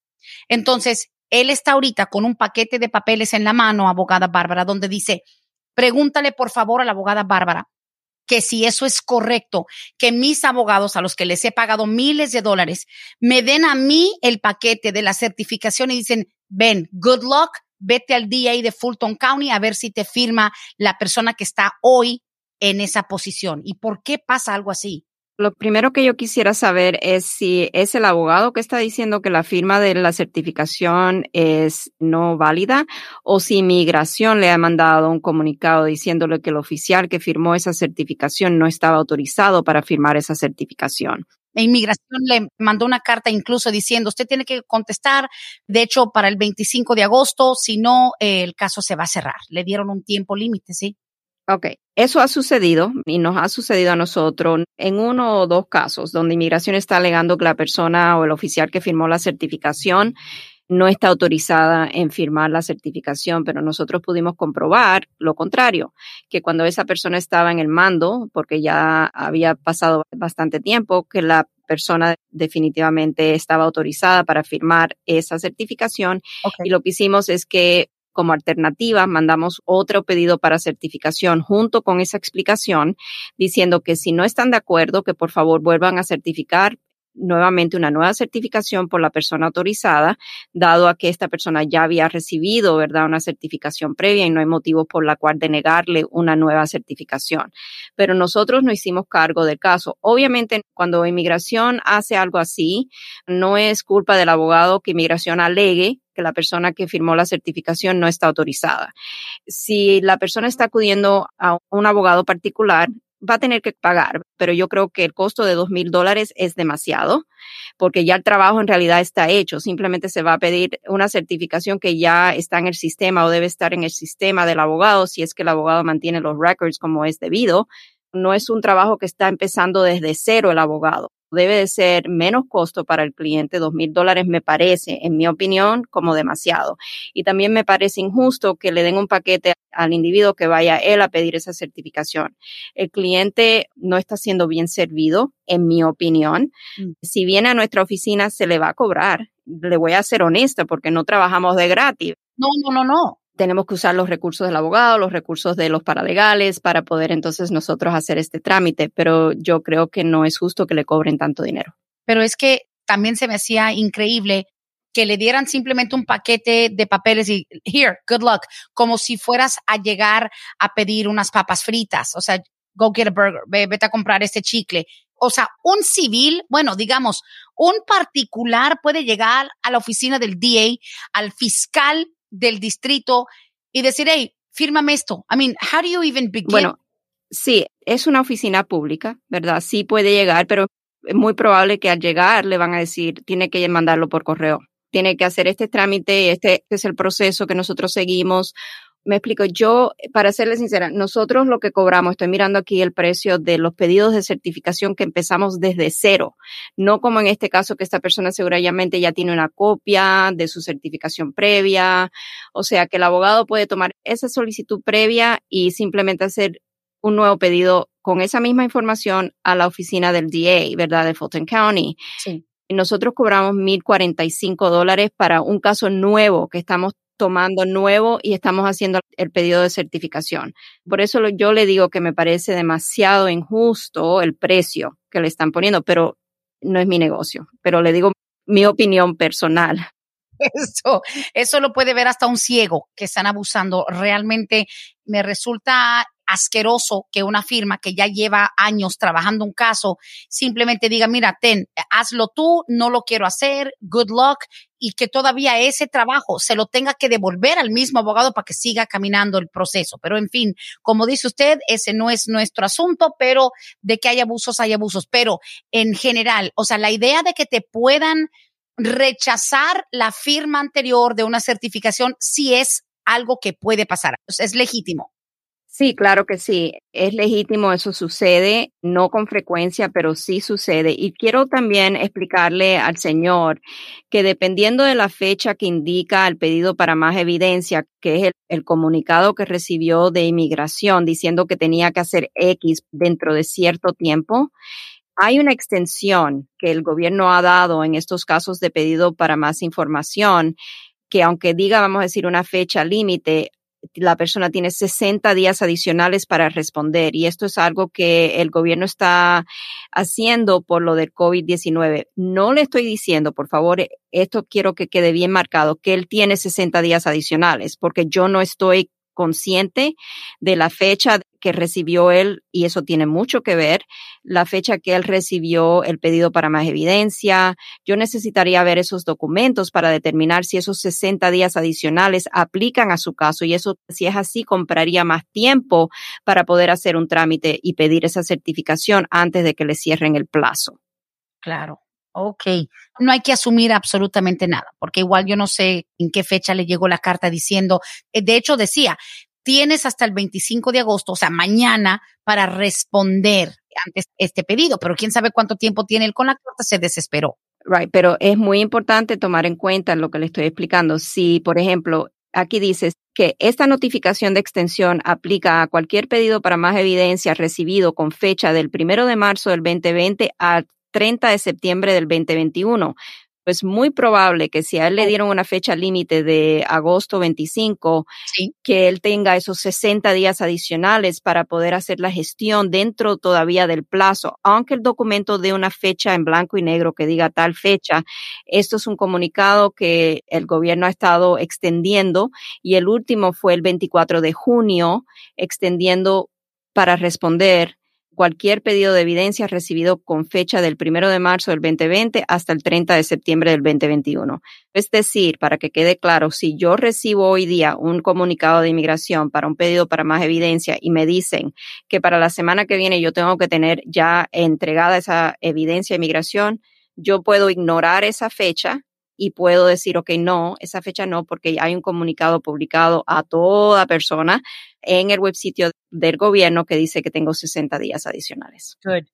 Entonces, él está ahorita con un paquete de papeles en la mano, abogada Bárbara, donde dice, pregúntale por favor a la abogada Bárbara que si eso es correcto, que mis abogados a los que les he pagado miles de dólares me den a mí el paquete de la certificación y dicen, ven, good luck, vete al DA de Fulton County a ver si te firma la persona que está hoy en esa posición. ¿Y por qué pasa algo así? Lo primero que yo quisiera saber es si es el abogado que está diciendo que la firma de la certificación es no válida o si inmigración le ha mandado un comunicado diciéndole que el oficial que firmó esa certificación no estaba autorizado para firmar esa certificación. Inmigración le mandó una carta incluso diciendo, usted tiene que contestar, de hecho, para el 25 de agosto, si no, el caso se va a cerrar. Le dieron un tiempo límite, ¿sí? Ok, eso ha sucedido y nos ha sucedido a nosotros en uno o dos casos donde inmigración está alegando que la persona o el oficial que firmó la certificación no está autorizada en firmar la certificación, pero nosotros pudimos comprobar lo contrario, que cuando esa persona estaba en el mando, porque ya había pasado bastante tiempo, que la persona definitivamente estaba autorizada para firmar esa certificación. Y lo que hicimos es que como alternativa, mandamos otro pedido para certificación junto con esa explicación diciendo que si no están de acuerdo, que por favor vuelvan a certificar nuevamente una nueva certificación por la persona autorizada, dado a que esta persona ya había recibido, ¿verdad?, una certificación previa y no hay motivo por la cual denegarle una nueva certificación. Pero nosotros no hicimos cargo del caso. Obviamente, cuando inmigración hace algo así, no es culpa del abogado que inmigración alegue que la persona que firmó la certificación no está autorizada. Si la persona está acudiendo a un abogado particular, va a tener que pagar, pero yo creo que el costo de dos mil dólares es demasiado porque ya el trabajo en realidad está hecho. Simplemente se va a pedir una certificación que ya está en el sistema o debe estar en el sistema del abogado si es que el abogado mantiene los records como es debido. No es un trabajo que está empezando desde cero el abogado debe de ser menos costo para el cliente. Dos mil dólares me parece, en mi opinión, como demasiado. Y también me parece injusto que le den un paquete al individuo que vaya él a pedir esa certificación. El cliente no está siendo bien servido, en mi opinión. Mm. Si viene a nuestra oficina, se le va a cobrar. Le voy a ser honesta porque no trabajamos de gratis. No, no, no, no tenemos que usar los recursos del abogado, los recursos de los paralegales para poder entonces nosotros hacer este trámite, pero yo creo que no es justo que le cobren tanto dinero. Pero es que también se me hacía increíble que le dieran simplemente un paquete de papeles y here, good luck, como si fueras a llegar a pedir unas papas fritas, o sea, go get a burger, vete a comprar este chicle. O sea, un civil, bueno, digamos, un particular puede llegar a la oficina del DA, al fiscal del distrito y decir, hey, fírmame esto. I mean, how do you even begin? Bueno, sí, es una oficina pública, ¿verdad? Sí puede llegar, pero es muy probable que al llegar le van a decir, tiene que mandarlo por correo. tiene que hacer este trámite, este es el proceso que nosotros seguimos me explico, yo, para serle sincera, nosotros lo que cobramos, estoy mirando aquí el precio de los pedidos de certificación que empezamos desde cero, no como en este caso que esta persona seguramente ya tiene una copia de su certificación previa, o sea que el abogado puede tomar esa solicitud previa y simplemente hacer un nuevo pedido con esa misma información a la oficina del DA, ¿verdad? De Fulton County. Sí. Nosotros cobramos 1.045 dólares para un caso nuevo que estamos tomando nuevo y estamos haciendo el pedido de certificación. Por eso yo le digo que me parece demasiado injusto el precio que le están poniendo, pero no es mi negocio, pero le digo mi opinión personal. Eso, eso lo puede ver hasta un ciego que están abusando. Realmente me resulta asqueroso que una firma que ya lleva años trabajando un caso simplemente diga, mira, ten, hazlo tú, no lo quiero hacer, good luck, y que todavía ese trabajo se lo tenga que devolver al mismo abogado para que siga caminando el proceso. Pero en fin, como dice usted, ese no es nuestro asunto, pero de que hay abusos, hay abusos. Pero en general, o sea, la idea de que te puedan rechazar la firma anterior de una certificación sí es algo que puede pasar, es legítimo. Sí, claro que sí, es legítimo, eso sucede, no con frecuencia, pero sí sucede. Y quiero también explicarle al señor que dependiendo de la fecha que indica el pedido para más evidencia, que es el, el comunicado que recibió de inmigración diciendo que tenía que hacer X dentro de cierto tiempo, hay una extensión que el gobierno ha dado en estos casos de pedido para más información que aunque diga, vamos a decir, una fecha límite, la persona tiene 60 días adicionales para responder y esto es algo que el gobierno está haciendo por lo del COVID-19. No le estoy diciendo, por favor, esto quiero que quede bien marcado, que él tiene 60 días adicionales, porque yo no estoy consciente de la fecha que recibió él, y eso tiene mucho que ver, la fecha que él recibió el pedido para más evidencia. Yo necesitaría ver esos documentos para determinar si esos 60 días adicionales aplican a su caso y eso, si es así, compraría más tiempo para poder hacer un trámite y pedir esa certificación antes de que le cierren el plazo. Claro. Ok, no hay que asumir absolutamente nada, porque igual yo no sé en qué fecha le llegó la carta diciendo, eh, de hecho decía, tienes hasta el 25 de agosto, o sea, mañana, para responder antes este pedido, pero quién sabe cuánto tiempo tiene él con la carta, se desesperó. Right, pero es muy importante tomar en cuenta lo que le estoy explicando. Si, por ejemplo, aquí dices que esta notificación de extensión aplica a cualquier pedido para más evidencia recibido con fecha del primero de marzo del 2020 a 30 de septiembre del 2021. Es muy probable que si a él le dieron una fecha límite de agosto 25, que él tenga esos 60 días adicionales para poder hacer la gestión dentro todavía del plazo. Aunque el documento dé una fecha en blanco y negro que diga tal fecha, esto es un comunicado que el gobierno ha estado extendiendo y el último fue el 24 de junio, extendiendo para responder cualquier pedido de evidencia recibido con fecha del primero de marzo del 2020 hasta el 30 de septiembre del 2021. Es decir, para que quede claro, si yo recibo hoy día un comunicado de inmigración para un pedido para más evidencia y me dicen que para la semana que viene yo tengo que tener ya entregada esa evidencia de inmigración, yo puedo ignorar esa fecha y puedo decir, ok, no, esa fecha no, porque hay un comunicado publicado a toda persona en el web sitio del gobierno que dice que tengo 60 días adicionales. Good.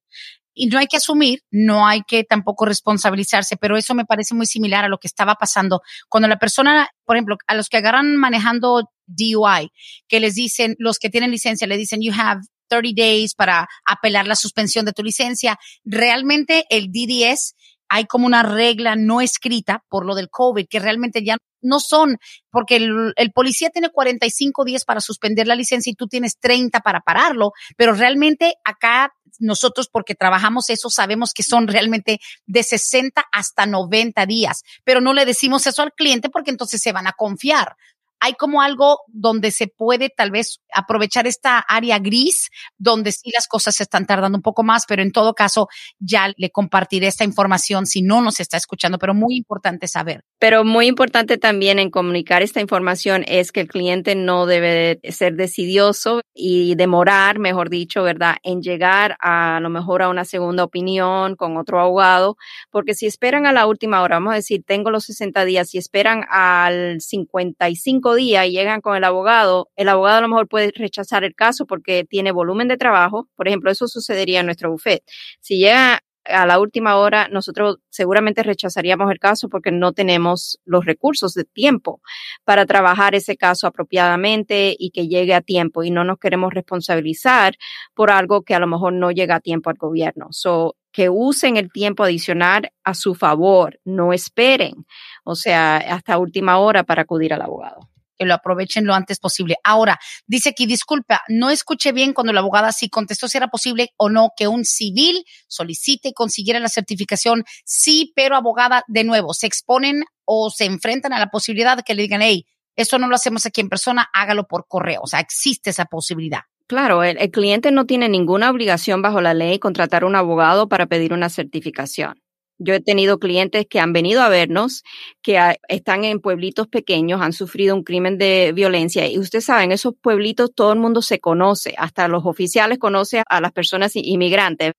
Y no hay que asumir, no hay que tampoco responsabilizarse, pero eso me parece muy similar a lo que estaba pasando cuando la persona, por ejemplo, a los que agarran manejando DUI, que les dicen, los que tienen licencia, le dicen, you have 30 days para apelar la suspensión de tu licencia. Realmente el DDS hay como una regla no escrita por lo del COVID, que realmente ya no son, porque el, policía tiene 45 días para suspender la licencia y tú tienes 30 para pararlo, pero realmente acá nosotros porque trabajamos eso sabemos que son realmente de 60 hasta 90 días, pero no le decimos eso al cliente porque entonces se van a confiar. Hay como algo donde se puede tal vez aprovechar esta área gris, donde sí las cosas se están tardando un poco más, pero en todo caso ya le compartiré esta información si no nos está escuchando, pero muy importante saber. Pero muy importante también en comunicar esta información es que el cliente no debe ser decidioso y demorar, mejor dicho, ¿verdad?, en llegar a, lo mejor a una segunda opinión con otro abogado, porque si esperan a la última hora, vamos a decir, tengo los 60 días, si esperan al 55 días y llegan con el abogado, el abogado a lo mejor puede rechazar el caso porque tiene volumen de trabajo. Por ejemplo, eso sucedería en nuestro buffet. Si llega a la última hora, nosotros seguramente rechazaríamos el caso porque no tenemos los recursos de tiempo para trabajar ese caso apropiadamente y que llegue a tiempo y no nos queremos responsabilizar por algo que a lo mejor no llega a tiempo al gobierno. So, que usen el tiempo adicional a su favor, no esperen, o sea, hasta última hora para acudir al abogado que lo aprovechen lo antes posible. Ahora, dice aquí, disculpa, no escuché bien cuando la abogada sí contestó si era posible o no que un civil solicite y consiguiera la certificación. Sí, pero abogada, de nuevo, se exponen o se enfrentan a la posibilidad de que le digan, hey, esto no lo hacemos aquí en persona, hágalo por correo. O sea, existe esa posibilidad. Claro, el, el cliente no tiene ninguna obligación bajo la ley contratar un abogado para pedir una certificación. Yo he tenido clientes que han venido a vernos, que están en pueblitos pequeños, han sufrido un crimen de violencia y ustedes saben, esos pueblitos todo el mundo se conoce, hasta los oficiales conocen a las personas inmigrantes.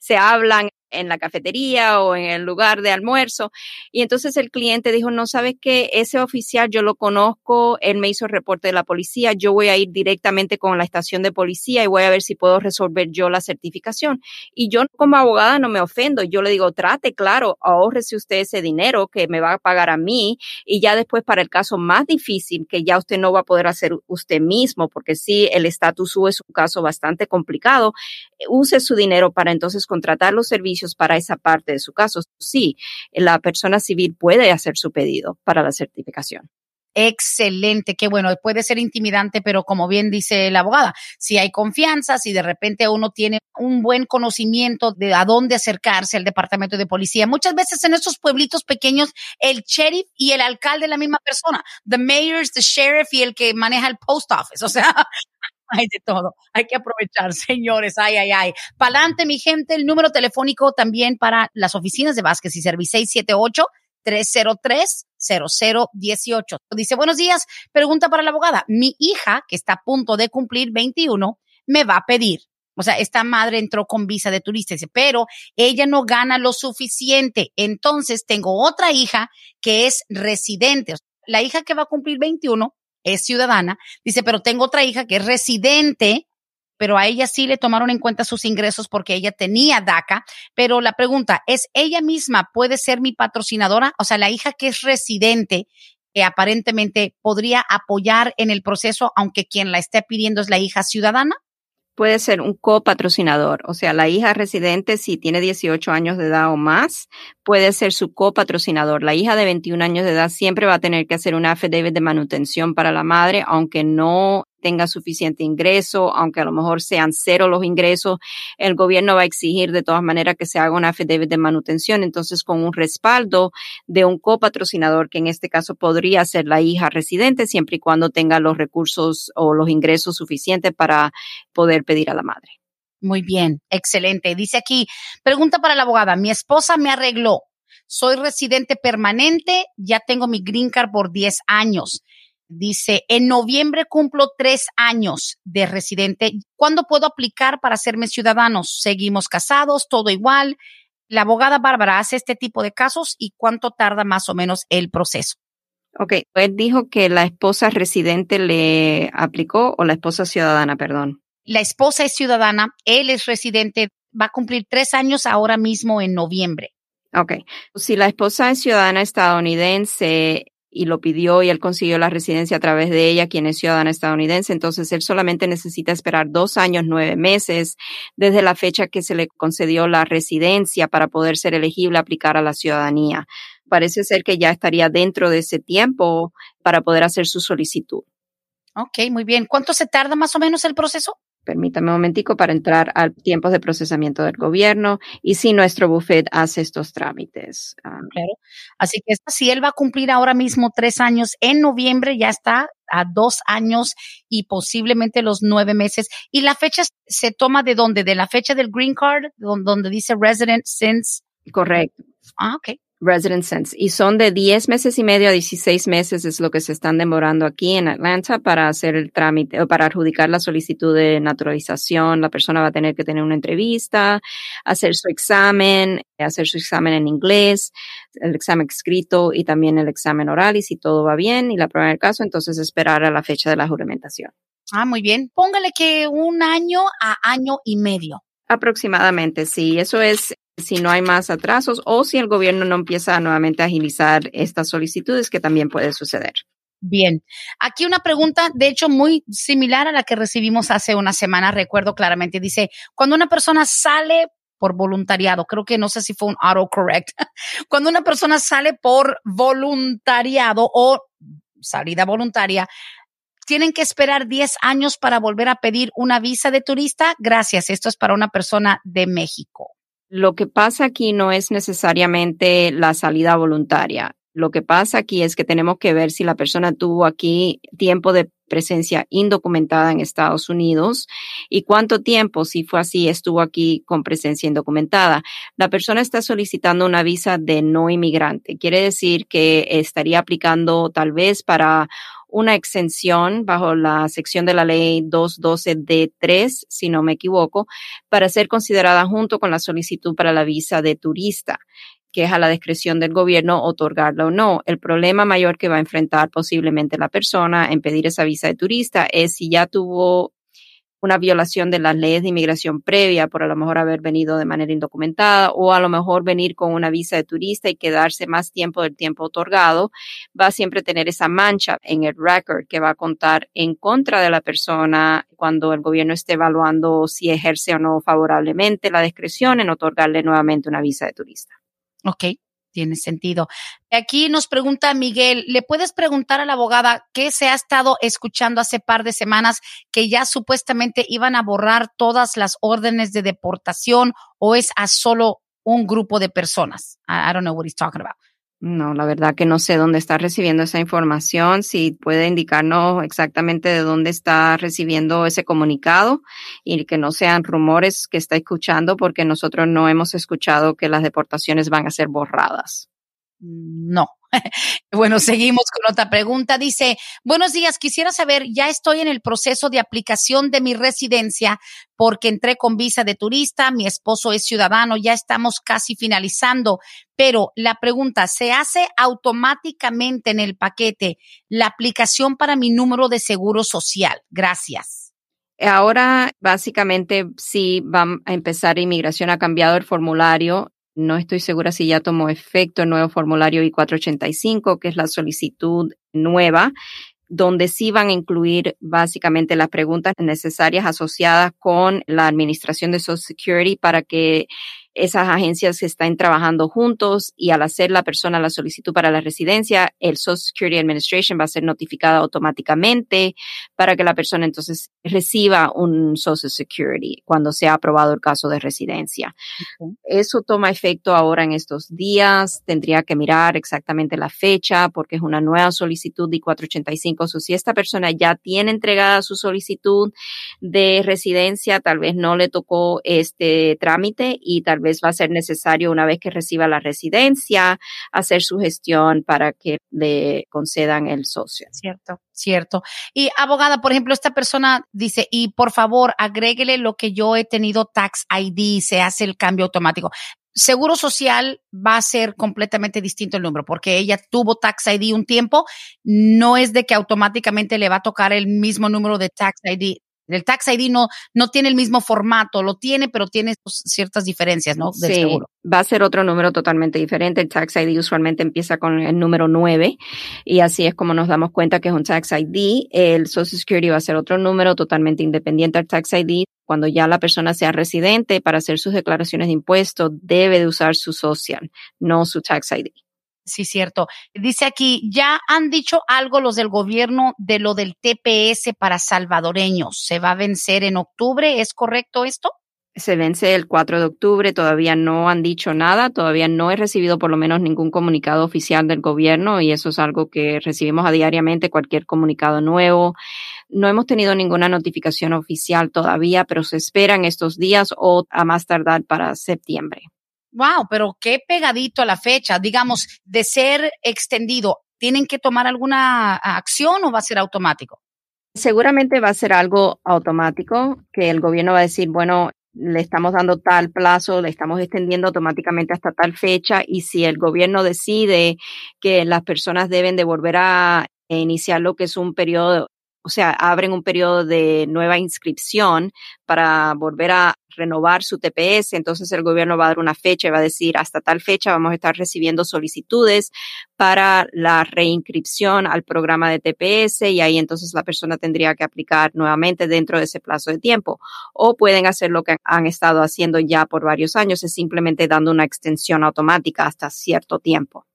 Se hablan, en la cafetería o en el lugar de almuerzo. Y entonces el cliente dijo, no sabes que ese oficial yo lo conozco, él me hizo el reporte de la policía, yo voy a ir directamente con la estación de policía y voy a ver si puedo resolver yo la certificación. Y yo como abogada no me ofendo, yo le digo, trate, claro, ahorrese usted ese dinero que me va a pagar a mí y ya después para el caso más difícil que ya usted no va a poder hacer usted mismo, porque sí, el estatus U es un caso bastante complicado, use su dinero para entonces contratar los servicios para esa parte de su caso. Sí, la persona civil puede hacer su pedido para la certificación. Excelente, qué bueno, puede ser intimidante, pero como bien dice la abogada, si hay confianza, si de repente uno tiene un buen conocimiento de a dónde acercarse al departamento de policía, muchas veces en estos pueblitos pequeños, el sheriff y el alcalde la misma persona, the mayor, the sheriff y el que maneja el post office, o sea, hay de todo. Hay que aprovechar, señores. Ay, ay, ay. Pa'lante, mi gente, el número telefónico también para las oficinas de Vázquez y Service 678 303 0018. Dice, buenos días. Pregunta para la abogada. Mi hija, que está a punto de cumplir 21, me va a pedir. O sea, esta madre entró con visa de turista, dice, pero ella no gana lo suficiente. Entonces, tengo otra hija que es residente. La hija que va a cumplir 21 es ciudadana, dice, pero tengo otra hija que es residente, pero a ella sí le tomaron en cuenta sus ingresos porque ella tenía DACA. Pero la pregunta es, ¿ella misma puede ser mi patrocinadora? O sea, la hija que es residente, que aparentemente podría apoyar en el proceso, aunque quien la esté pidiendo es la hija ciudadana puede ser un copatrocinador, o sea, la hija residente, si tiene 18 años de edad o más, puede ser su copatrocinador. La hija de 21 años de edad siempre va a tener que hacer un affidavit de manutención para la madre, aunque no tenga suficiente ingreso, aunque a lo mejor sean cero los ingresos, el gobierno va a exigir de todas maneras que se haga una affidavit de manutención. Entonces, con un respaldo de un copatrocinador, que en este caso podría ser la hija residente, siempre y cuando tenga los recursos o los ingresos suficientes para poder pedir a la madre. Muy bien, excelente. Dice aquí, pregunta para la abogada, mi esposa me arregló. Soy residente permanente, ya tengo mi green card por 10 años. Dice, en noviembre cumplo tres años de residente. ¿Cuándo puedo aplicar para hacerme ciudadanos? ¿Seguimos casados? ¿Todo igual? La abogada Bárbara hace este tipo de casos y cuánto tarda más o menos el proceso. Ok, él dijo que la esposa residente le aplicó o la esposa ciudadana, perdón. La esposa es ciudadana, él es residente, va a cumplir tres años ahora mismo en noviembre. Ok, si la esposa es ciudadana estadounidense, y lo pidió y él consiguió la residencia a través de ella, quien es ciudadana estadounidense. Entonces, él solamente necesita esperar dos años, nueve meses desde la fecha que se le concedió la residencia para poder ser elegible a aplicar a la ciudadanía. Parece ser que ya estaría dentro de ese tiempo para poder hacer su solicitud. Ok, muy bien. ¿Cuánto se tarda más o menos el proceso? Permítame un momentico para entrar al tiempo de procesamiento del gobierno y si nuestro buffet hace estos trámites. Ah, claro. Así que si él va a cumplir ahora mismo tres años en noviembre, ya está a dos años y posiblemente los nueve meses. ¿Y la fecha se toma de dónde? ¿De la fecha del green card? Donde dice resident since. Correcto. Ah, ok resident sense y son de 10 meses y medio a 16 meses es lo que se están demorando aquí en Atlanta para hacer el trámite o para adjudicar la solicitud de naturalización. La persona va a tener que tener una entrevista, hacer su examen, hacer su examen en inglés, el examen escrito y también el examen oral y si todo va bien y la prueba del caso, entonces esperar a la fecha de la juramentación. Ah, muy bien. Póngale que un año a año y medio. Aproximadamente, sí. Eso es si no hay más atrasos o si el gobierno no empieza nuevamente a agilizar estas solicitudes, que también puede suceder. Bien, aquí una pregunta, de hecho, muy similar a la que recibimos hace una semana, recuerdo claramente, dice, cuando una persona sale por voluntariado, creo que no sé si fue un autocorrect, cuando una persona sale por voluntariado o salida voluntaria, tienen que esperar 10 años para volver a pedir una visa de turista. Gracias, esto es para una persona de México. Lo que pasa aquí no es necesariamente la salida voluntaria. Lo que pasa aquí es que tenemos que ver si la persona tuvo aquí tiempo de presencia indocumentada en Estados Unidos y cuánto tiempo, si fue así, estuvo aquí con presencia indocumentada. La persona está solicitando una visa de no inmigrante. Quiere decir que estaría aplicando tal vez para una exención bajo la sección de la ley 212D3, si no me equivoco, para ser considerada junto con la solicitud para la visa de turista que es a la discreción del gobierno otorgarla o no. El problema mayor que va a enfrentar posiblemente la persona en pedir esa visa de turista es si ya tuvo una violación de las leyes de inmigración previa por a lo mejor haber venido de manera indocumentada o a lo mejor venir con una visa de turista y quedarse más tiempo del tiempo otorgado, va a siempre tener esa mancha en el record que va a contar en contra de la persona cuando el gobierno esté evaluando si ejerce o no favorablemente la discreción en otorgarle nuevamente una visa de turista. Ok, tiene sentido. Aquí nos pregunta Miguel, ¿le puedes preguntar a la abogada qué se ha estado escuchando hace par de semanas que ya supuestamente iban a borrar todas las órdenes de deportación o es a solo un grupo de personas? I, I don't know what he's talking about. No, la verdad que no sé dónde está recibiendo esa información, si puede indicarnos exactamente de dónde está recibiendo ese comunicado y que no sean rumores que está escuchando porque nosotros no hemos escuchado que las deportaciones van a ser borradas. No, bueno, seguimos con otra pregunta. Dice, buenos días, quisiera saber, ya estoy en el proceso de aplicación de mi residencia porque entré con visa de turista, mi esposo es ciudadano, ya estamos casi finalizando, pero la pregunta, ¿se hace automáticamente en el paquete la aplicación para mi número de seguro social? Gracias. Ahora, básicamente, sí va a empezar inmigración, ha cambiado el formulario no estoy segura si ya tomó efecto el nuevo formulario I-485, que es la solicitud nueva, donde sí van a incluir básicamente las preguntas necesarias asociadas con la administración de Social Security para que esas agencias están trabajando juntos y al hacer la persona la solicitud para la residencia, el Social Security Administration va a ser notificada automáticamente para que la persona entonces reciba un Social Security cuando sea aprobado el caso de residencia. Eso toma efecto ahora en estos días. Tendría que mirar exactamente la fecha porque es una nueva solicitud de 485. O si esta persona ya tiene entregada su solicitud de residencia, tal vez no le tocó este trámite y tal vez va a ser necesario una vez que reciba la residencia hacer su gestión para que le concedan el socio. Cierto, cierto. Y abogada, por ejemplo, esta persona dice, y por favor, agréguele lo que yo he tenido tax ID, se hace el cambio automático. Seguro Social va a ser completamente distinto el número porque ella tuvo Tax ID un tiempo. No es de que automáticamente le va a tocar el mismo número de Tax ID. El Tax ID no, no tiene el mismo formato, lo tiene, pero tiene ciertas diferencias, ¿no? Del sí, seguro. va a ser otro número totalmente diferente. El Tax ID usualmente empieza con el número 9 y así es como nos damos cuenta que es un Tax ID. El Social Security va a ser otro número totalmente independiente al Tax ID. Cuando ya la persona sea residente para hacer sus declaraciones de impuestos, debe de usar su social, no su Tax ID. Sí, cierto. Dice aquí, ya han dicho algo los del gobierno de lo del TPS para salvadoreños. ¿Se va a vencer en octubre? ¿Es correcto esto? se vence el 4 de octubre, todavía no han dicho nada, todavía no he recibido por lo menos ningún comunicado oficial del gobierno y eso es algo que recibimos a diariamente, cualquier comunicado nuevo. No hemos tenido ninguna notificación oficial todavía, pero se esperan estos días o a más tardar para septiembre. Wow, pero qué pegadito a la fecha, digamos, de ser extendido, ¿tienen que tomar alguna acción o va a ser automático? Seguramente va a ser algo automático, que el gobierno va a decir, bueno, le estamos dando tal plazo, le estamos extendiendo automáticamente hasta tal fecha y si el gobierno decide que las personas deben de volver a iniciar lo que es un periodo o sea, abren un periodo de nueva inscripción para volver a renovar su TPS, entonces el gobierno va a dar una fecha y va a decir hasta tal fecha vamos a estar recibiendo solicitudes para la reinscripción al programa de TPS y ahí entonces la persona tendría que aplicar nuevamente dentro de ese plazo de tiempo. O pueden hacer lo que han estado haciendo ya por varios años, es simplemente dando una extensión automática hasta cierto tiempo.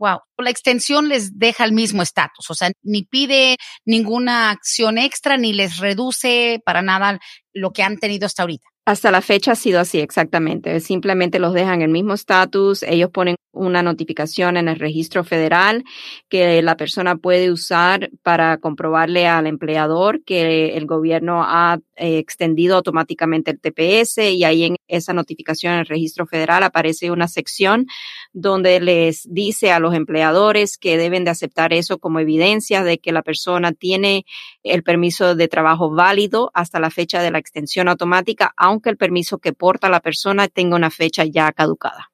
Wow, la extensión les deja el mismo estatus, o sea, ni pide ninguna acción extra ni les reduce para nada lo que han tenido hasta ahorita. Hasta la fecha ha sido así, exactamente. Simplemente los dejan el mismo estatus. Ellos ponen una notificación en el registro federal que la persona puede usar para comprobarle al empleador que el gobierno ha eh, extendido automáticamente el TPS y ahí en esa notificación en el registro federal aparece una sección donde les dice a los empleadores que deben de aceptar eso como evidencia de que la persona tiene el permiso de trabajo válido hasta la fecha de la extensión automática, aunque el permiso que porta la persona tenga una fecha ya caducada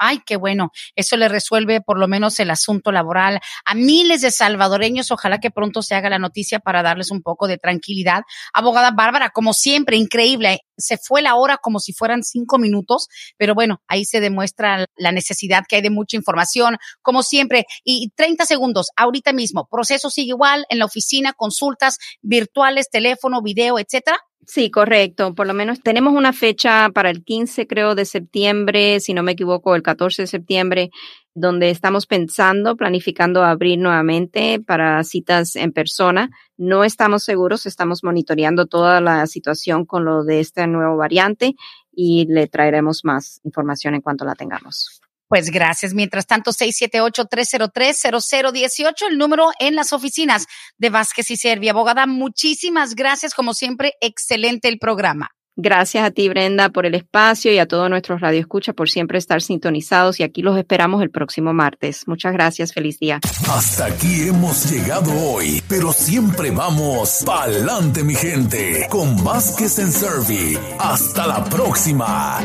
ay, qué bueno, eso le resuelve por lo menos el asunto laboral a miles de salvadoreños. Ojalá que pronto se haga la noticia para darles un poco de tranquilidad. Abogada Bárbara, como siempre, increíble. Se fue la hora como si fueran cinco minutos, pero bueno, ahí se demuestra la necesidad que hay de mucha información, como siempre. Y 30 segundos, ahorita mismo, proceso sigue igual en la oficina, consultas virtuales, teléfono, video, etcétera. Sí, correcto. Por lo menos tenemos una fecha para el 15, creo, de septiembre, si no me equivoco, el 14 de septiembre, donde estamos pensando, planificando abrir nuevamente para citas en persona. No estamos seguros, estamos monitoreando toda la situación con lo de esta nuevo variante y le traeremos más información en cuanto la tengamos. Pues gracias. Mientras tanto, 678-303-0018, el número en las oficinas de Vázquez y Servia. Abogada, muchísimas gracias. Como siempre, excelente el programa. Gracias a ti, Brenda, por el espacio y a todos nuestros radioescuchas por siempre estar sintonizados y aquí los esperamos el próximo martes. Muchas gracias, feliz día. Hasta aquí hemos llegado hoy, pero siempre vamos pa'lante, mi gente, con Vázquez en Servi. Hasta la próxima.